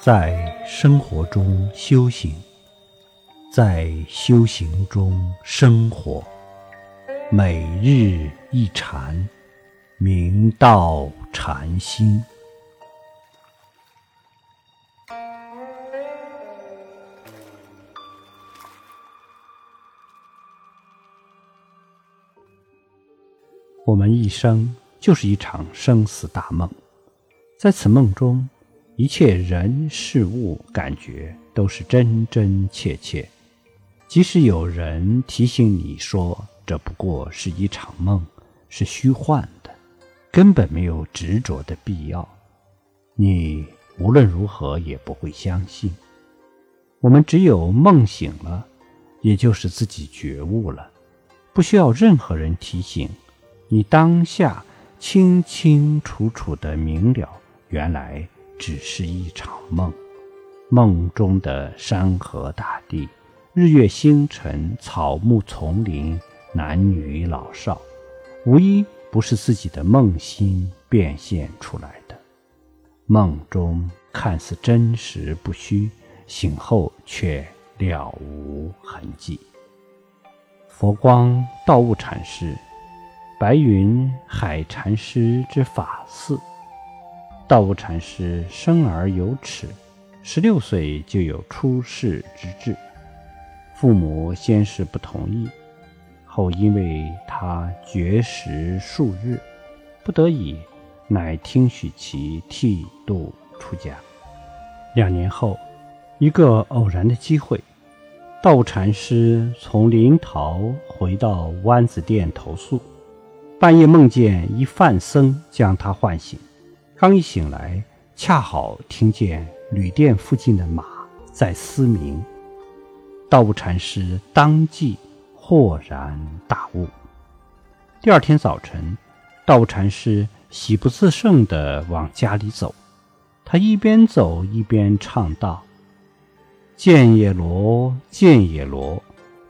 在生活中修行，在修行中生活，每日一禅，明道禅心。我们一生就是一场生死大梦，在此梦中，一切人事物感觉都是真真切切。即使有人提醒你说这不过是一场梦，是虚幻的，根本没有执着的必要，你无论如何也不会相信。我们只有梦醒了，也就是自己觉悟了，不需要任何人提醒。你当下清清楚楚的明了，原来只是一场梦。梦中的山河大地、日月星辰、草木丛林、男女老少，无一不是自己的梦心变现出来的。梦中看似真实不虚，醒后却了无痕迹。佛光道悟禅师。白云海禅师之法寺，道悟禅师生而有耻，十六岁就有出世之志。父母先是不同意，后因为他绝食数日，不得已，乃听许其剃度出家。两年后，一个偶然的机会，道悟禅师从临洮回到湾子店投宿。半夜梦见一梵僧将他唤醒，刚一醒来，恰好听见旅店附近的马在嘶鸣。道悟禅师当即豁然大悟。第二天早晨，道悟禅师喜不自胜地往家里走，他一边走一边唱道：“见也罗，见也罗，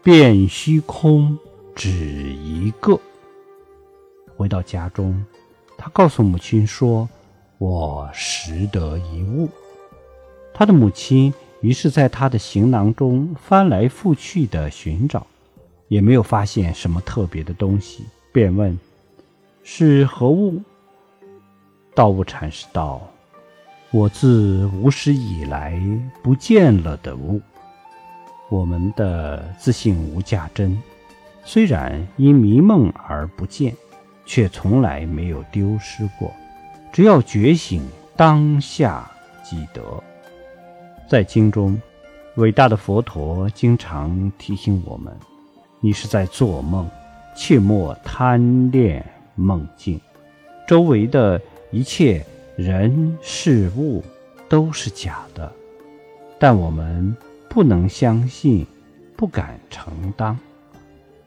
遍虚空只一个。”回到家中，他告诉母亲说：“我识得一物。”他的母亲于是在他的行囊中翻来覆去的寻找，也没有发现什么特别的东西，便问：“是何物？”道悟禅师道：“我自无始以来不见了的物。”我们的自信无价真，虽然因迷梦而不见。却从来没有丢失过。只要觉醒，当下即得。在经中，伟大的佛陀经常提醒我们：你是在做梦，切莫贪恋梦境。周围的一切人事物都是假的，但我们不能相信，不敢承担，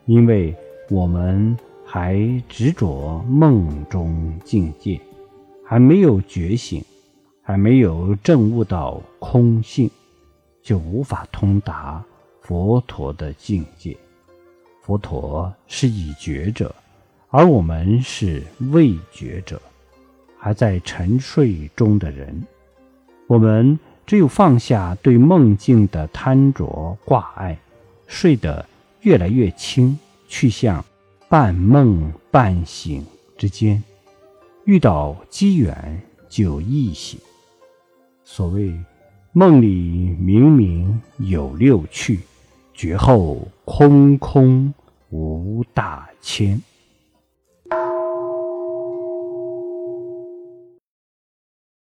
因为我们。还执着梦中境界，还没有觉醒，还没有证悟到空性，就无法通达佛陀的境界。佛陀是已觉者，而我们是未觉者，还在沉睡中的人。我们只有放下对梦境的贪着挂碍，睡得越来越轻，去向。半梦半醒之间，遇到机缘就易醒。所谓梦里明明有六趣，觉后空空无大千。